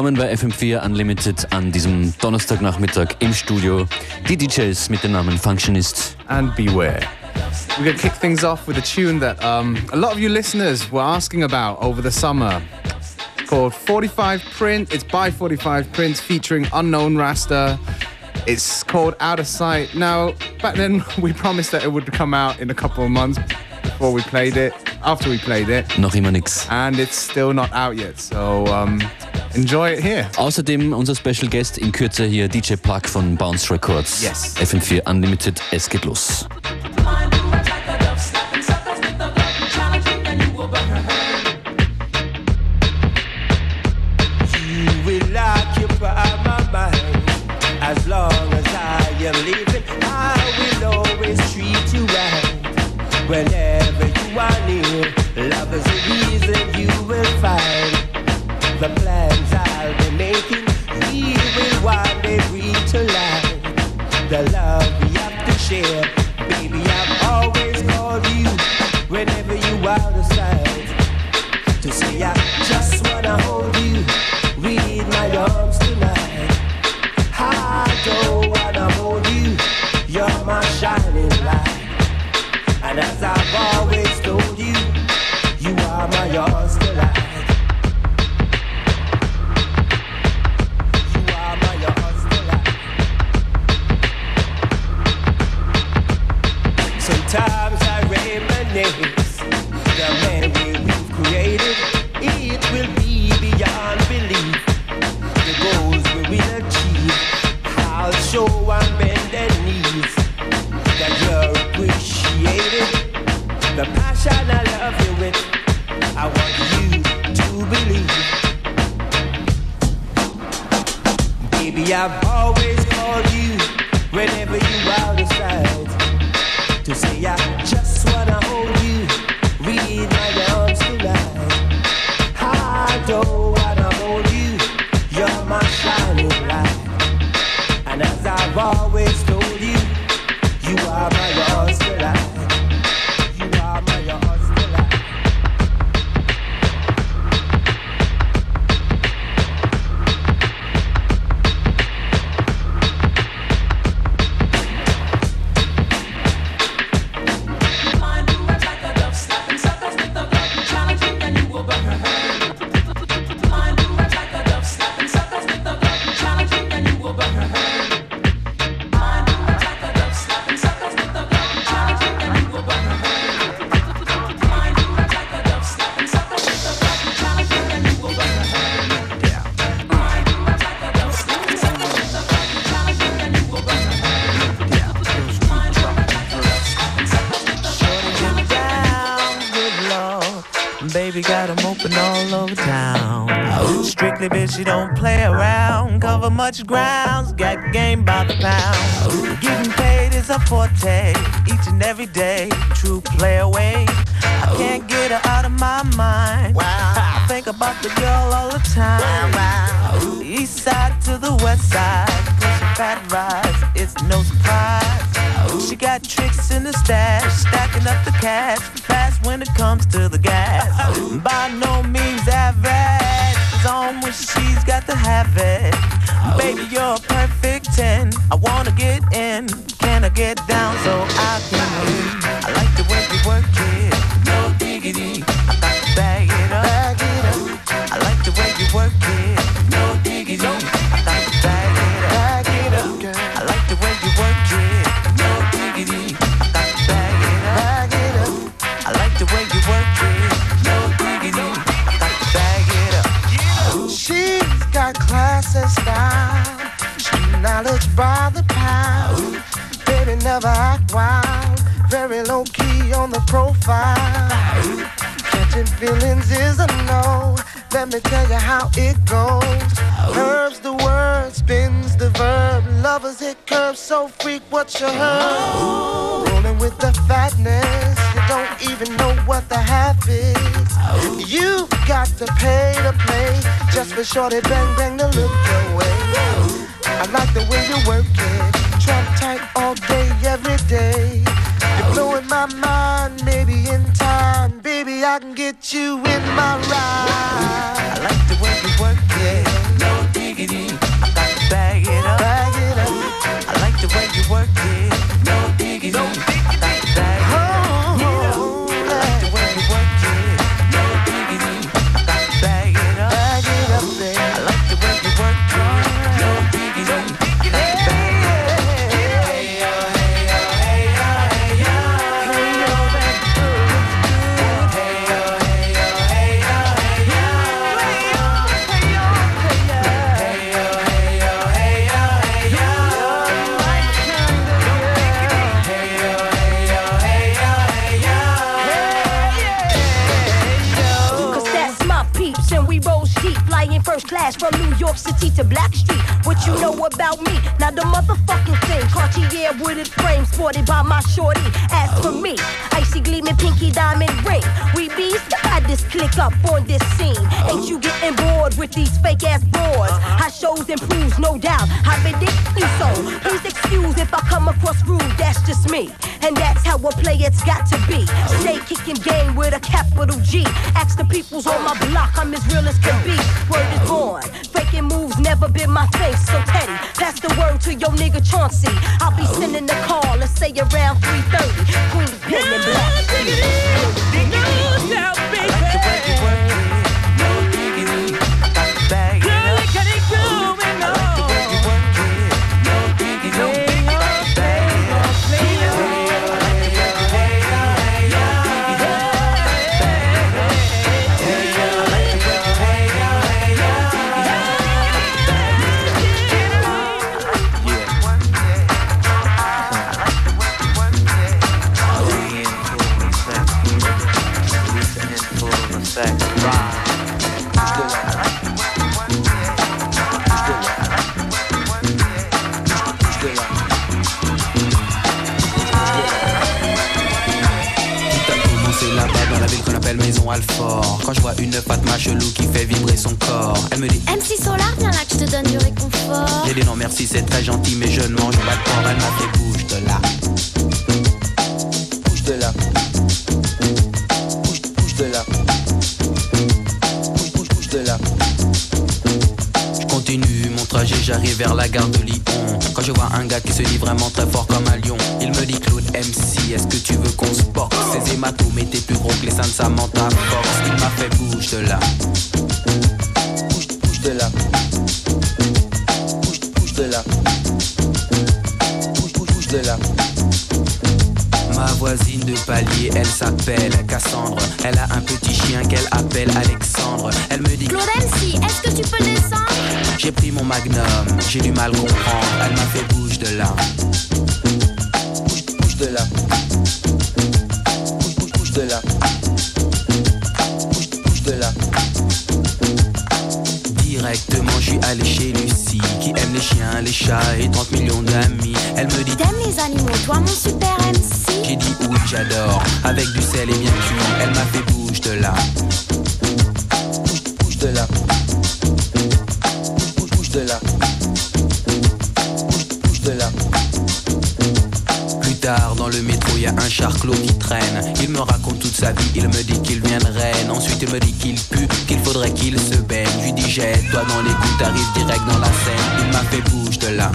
Willkommen bei FM4 Unlimited an diesem Donnerstagnachmittag im Studio. Die DJs mit dem Namen Functionist and Beware. We're going to kick things off with a tune that um, a lot of you listeners were asking about over the summer. Called 45 Print. It's by 45 Prints featuring Unknown Rasta. It's called Out of Sight. Now, back then we promised that it would come out in a couple of months before we played it, after we played it. Noch immer nix. And it's still not out yet. So um, Enjoy it here. Außerdem unser Special Guest in Kürze hier DJ Plug von Bounce Records. Yes. FM4 Unlimited, es geht los. name. Cover much grounds, got game by the pound. Getting paid is a forte, each and every day. True play away. I can't get her out of my mind. I think about the girl all the time. East side to the west side, pushing fat rides, it's no surprise. She got tricks in the stash, stacking up the cash, fast when it comes to the gas. By no means average, it's on when she's got to have it. Baby, you're a perfect 10. I wanna get in, can I get down so I can? I like the way you work it, no diggity. Knowledge by the pound. Baby never act wild, very low key on the profile. Catching feelings is a no. Let me tell you how it goes. Curves the word, spins the verb. Lovers hit curves so freak what you heard. Rolling with the fatness, you don't even know what the half is. You got to pay to play just for shorty bang bang to look way. I like the way you work it, trap tight all day, every day. You're blowing my mind, maybe in time, baby I can get you in my ride. chelou qui fait vibrer son corps. Elle me dit MC Solar, viens là que je te donne du réconfort. J'ai dit non merci, c'est très gentil, mais je ne mange pas de porc. Elle m'a fait bouge de là. Bouge de là. Bouge, bouge de là. Bouge, bouge, bouge de là. Je continue mon trajet, j'arrive vers la gare de Lyon. Quand je vois un gars qui se dit vraiment très fort comme un magnum, j'ai du mal comprendre, elle m'a fait bouge de là. Bouge, bouge de là. Bouge, bouge, bouge de là. Bouge, bouge de là. Directement, je suis allé chez Lucie, qui aime les chiens, les chats et 30 millions d'amis. Elle me dit T'aimes les animaux, toi mon super MC J'ai dit oui, j'adore, avec du sel et bien cuit. Elle m'a fait bouge de là. Bouge, bouge de là bouge de là. Plus tard, dans le métro, y a un charclos qui traîne. Il me raconte toute sa vie, il me dit qu'il vient de Rennes. Ensuite, il me dit qu'il pue, qu'il faudrait qu'il se baigne. Je dis, jette-toi dans les coups, t'arrives direct dans la scène. Il m'a fait bouge de là.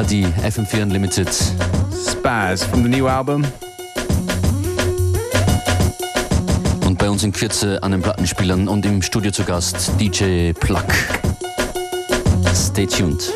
NERD, FM4 Unlimited. Spaz from the new album. Und bei uns in Kürze an den Plattenspielern und im Studio zu Gast DJ Pluck. Stay tuned.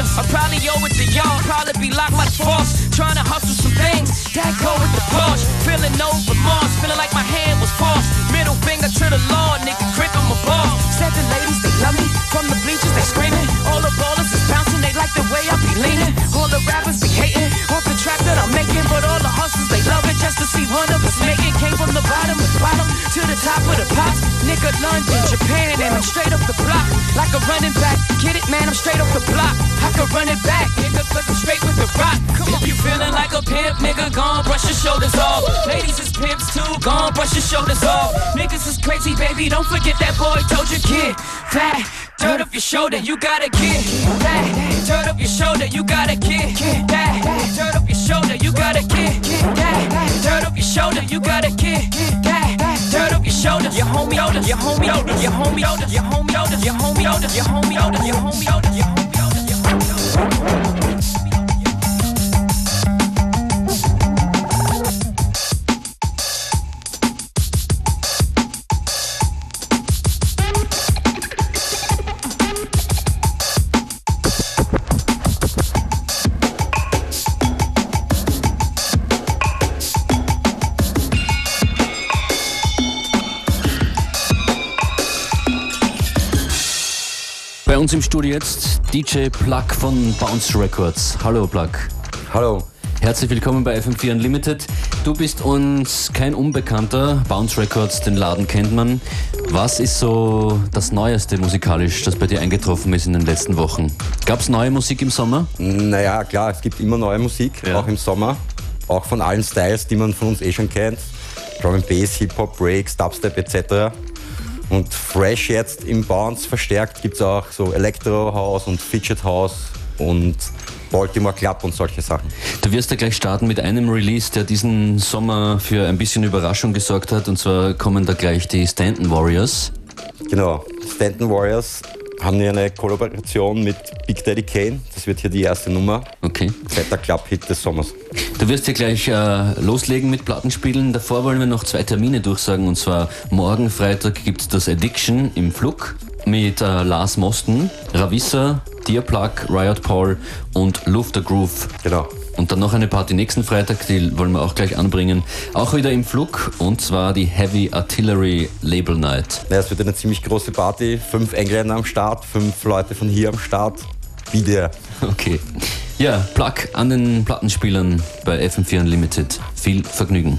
Up. I probably owe it to y'all, probably be locked like force. Trying to hustle some things, that go with the Porsche. Feeling no remorse, feeling like my hand was forced. Middle finger to the law, nigga, gripping my balls. Said the ladies, they love me. From the bleachers, they screaming. All the ballers is bouncing, they like the way I be leaning. All the rappers be hating, off the track that I'm making. But all the just to see one of us make it. Came from the bottom the bottom to the top of the pops. Nigga, London, Japan, and I'm straight up the block. Like a running back. Get it, man, I'm straight up the block. I can run it back, nigga, cause I'm straight with the rock. If you feeling like a pimp, nigga, gon' brush your shoulders off. Ladies is pimps too, gon' brush your shoulders off. Niggas is crazy, baby, don't forget that boy told you, kid. That, dirt up your shoulder, you gotta get that. Dirt up your shoulder, you gotta get that. Dirt up shoulder, you gotta get that. Dirt up your shoulder, you gotta get that. Dirt up your shoulder, your homie older, your homie older, your homie older, your homie older, your homie older, your homie older, your homie older, your homie older, your homie older. Uns im Studio jetzt DJ Pluck von Bounce Records. Hallo Pluck. Hallo. Herzlich willkommen bei FM4 Unlimited. Du bist uns kein Unbekannter. Bounce Records, den Laden kennt man. Was ist so das Neueste musikalisch, das bei dir eingetroffen ist in den letzten Wochen? Gab es neue Musik im Sommer? Naja, klar, es gibt immer neue Musik, Ja. auch im Sommer. Auch von allen Styles, die man von uns eh schon kennt. Drum and Bass, Hip-Hop, Breaks, Dubstep etc. Und fresh jetzt im Bounce verstärkt gibt es auch so Electro House und Fidget House und Baltimore Club und solche Sachen. Du wirst ja gleich starten mit einem Release, der diesen Sommer für ein bisschen Überraschung gesorgt hat. Und zwar kommen da gleich die Stanton Warriors. Genau, Stanton Warriors haben hier eine Kollaboration mit Big Daddy Kane. Das wird hier die erste Nummer. Okay. Fetter Club-Hit des Sommers. Du wirst ja gleich äh, loslegen mit Plattenspielen. Davor wollen wir noch zwei Termine durchsagen. Und zwar morgen Freitag gibt es das Addiction im Flug mit äh, Lars Mosten, Ravissa, Dearplug, Riot Paul und Lufter Groove. Genau. Und dann noch eine Party nächsten Freitag, die wollen wir auch gleich anbringen. Auch wieder im Flug und zwar die Heavy Artillery Label Night. Ja, es wird eine ziemlich große Party. Fünf Engländer am Start, fünf Leute von hier am Start. Wieder. Okay. Ja, Plug an den Plattenspielern bei FM4 Unlimited. Viel Vergnügen.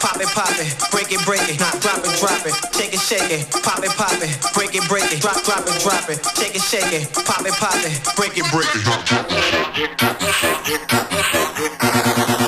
Pop it, pop it, break it, break it, not drop it, drop it, shake it, shake it, pop it, pop it, break it, break it, drop, drop it, drop it, shake it, shake it, pop it, pop it, break it, break it, not drop it.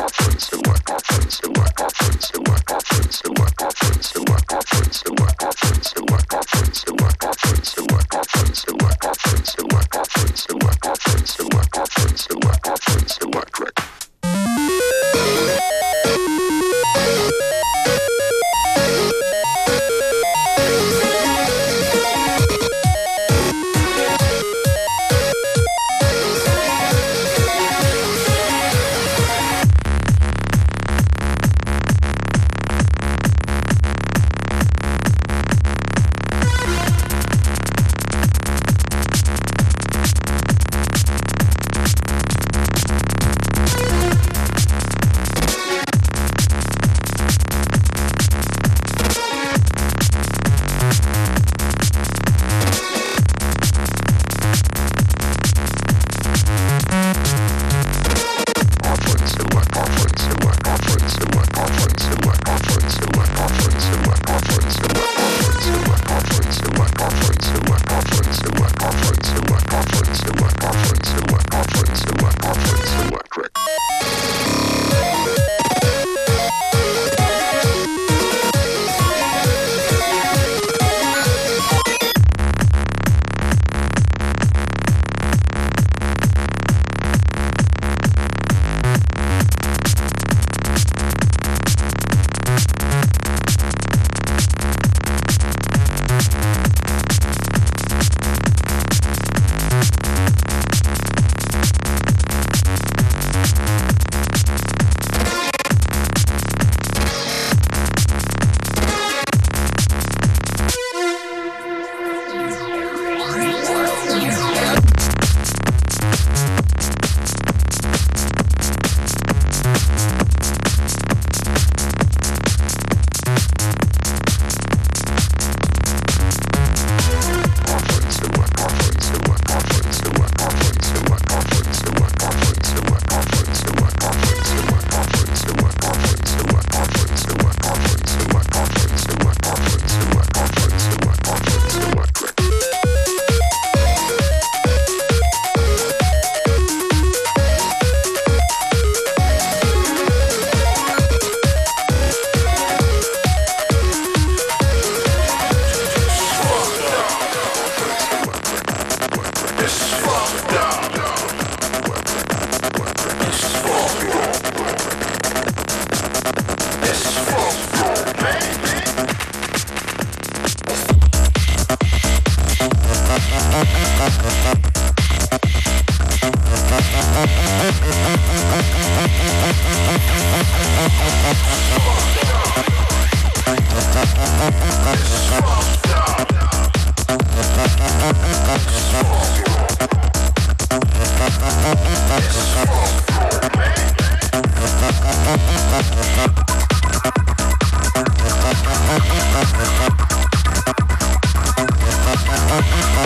our friends in work.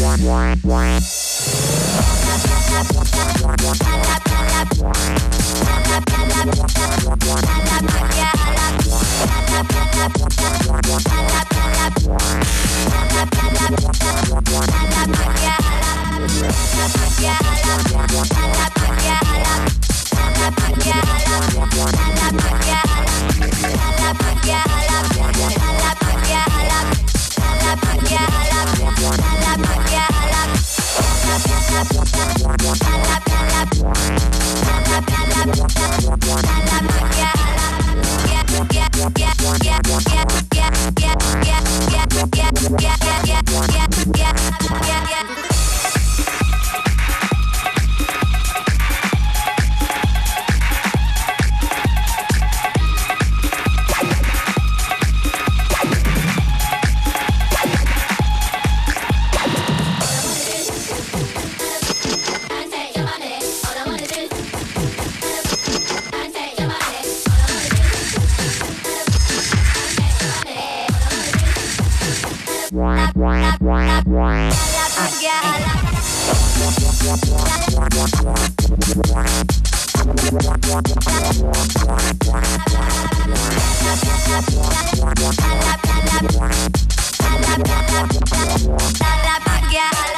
Yeah. yeah, yeah. Musik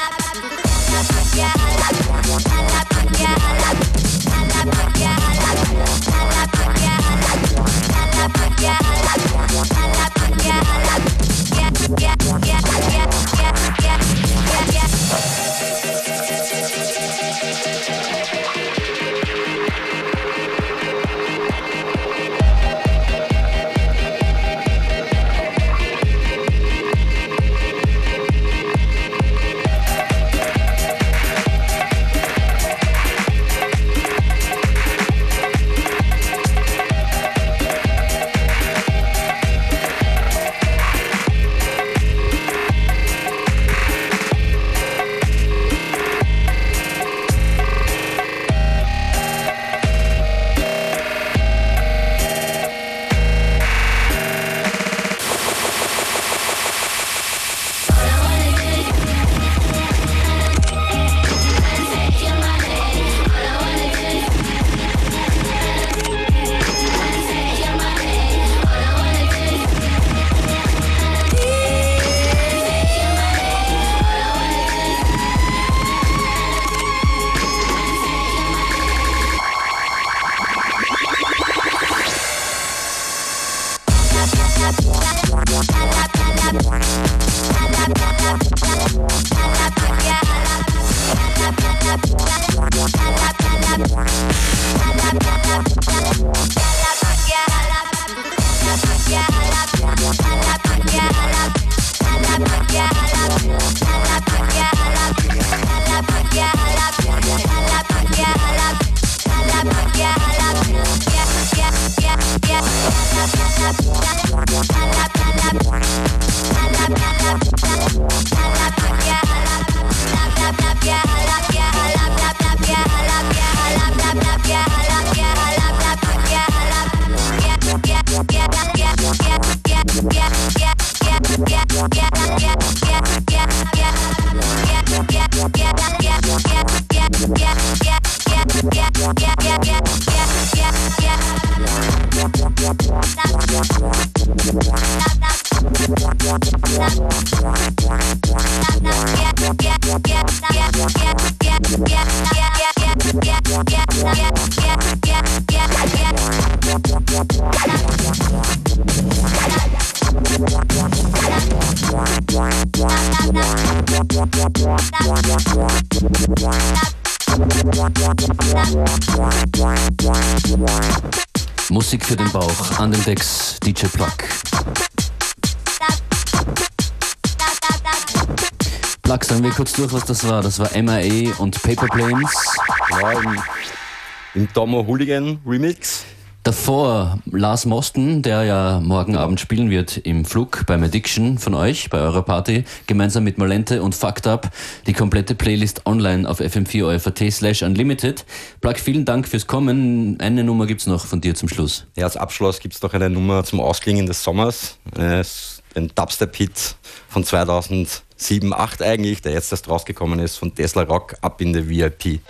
durch, was das war. Das war MIA und Paper Planes. Ja, im, im Tomo Hooligan Remix. Davor Lars Mosten, der ja morgen Abend spielen wird im Flug beim Addiction von euch, bei eurer Party, gemeinsam mit Malente und Fucked Up. Die komplette Playlist online auf fm4 slash unlimited. Plug, vielen Dank fürs Kommen. Eine Nummer gibt's noch von dir zum Schluss. Ja, als Abschluss gibt es noch eine Nummer zum Ausklingen des Sommers. Äh, den Dubstep-Hit von 2007, 2008 eigentlich, der jetzt erst rausgekommen ist, von Tesla Rock, Up in the VIP.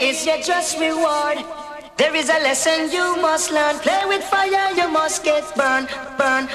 is your just reward. There is a lesson you must learn. Play with fire, you must get burned, burned,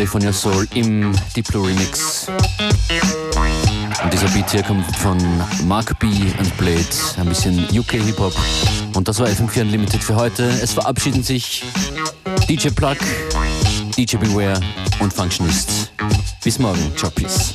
California Soul im Diplo Remix. Und dieser Beat hier kommt von Mark B und Blade, ein bisschen UK Hip-Hop. Und das war FM4 Unlimited für heute. Es verabschieden sich DJ Plug, DJ Beware und Functionist. Bis morgen. Ciao, peace.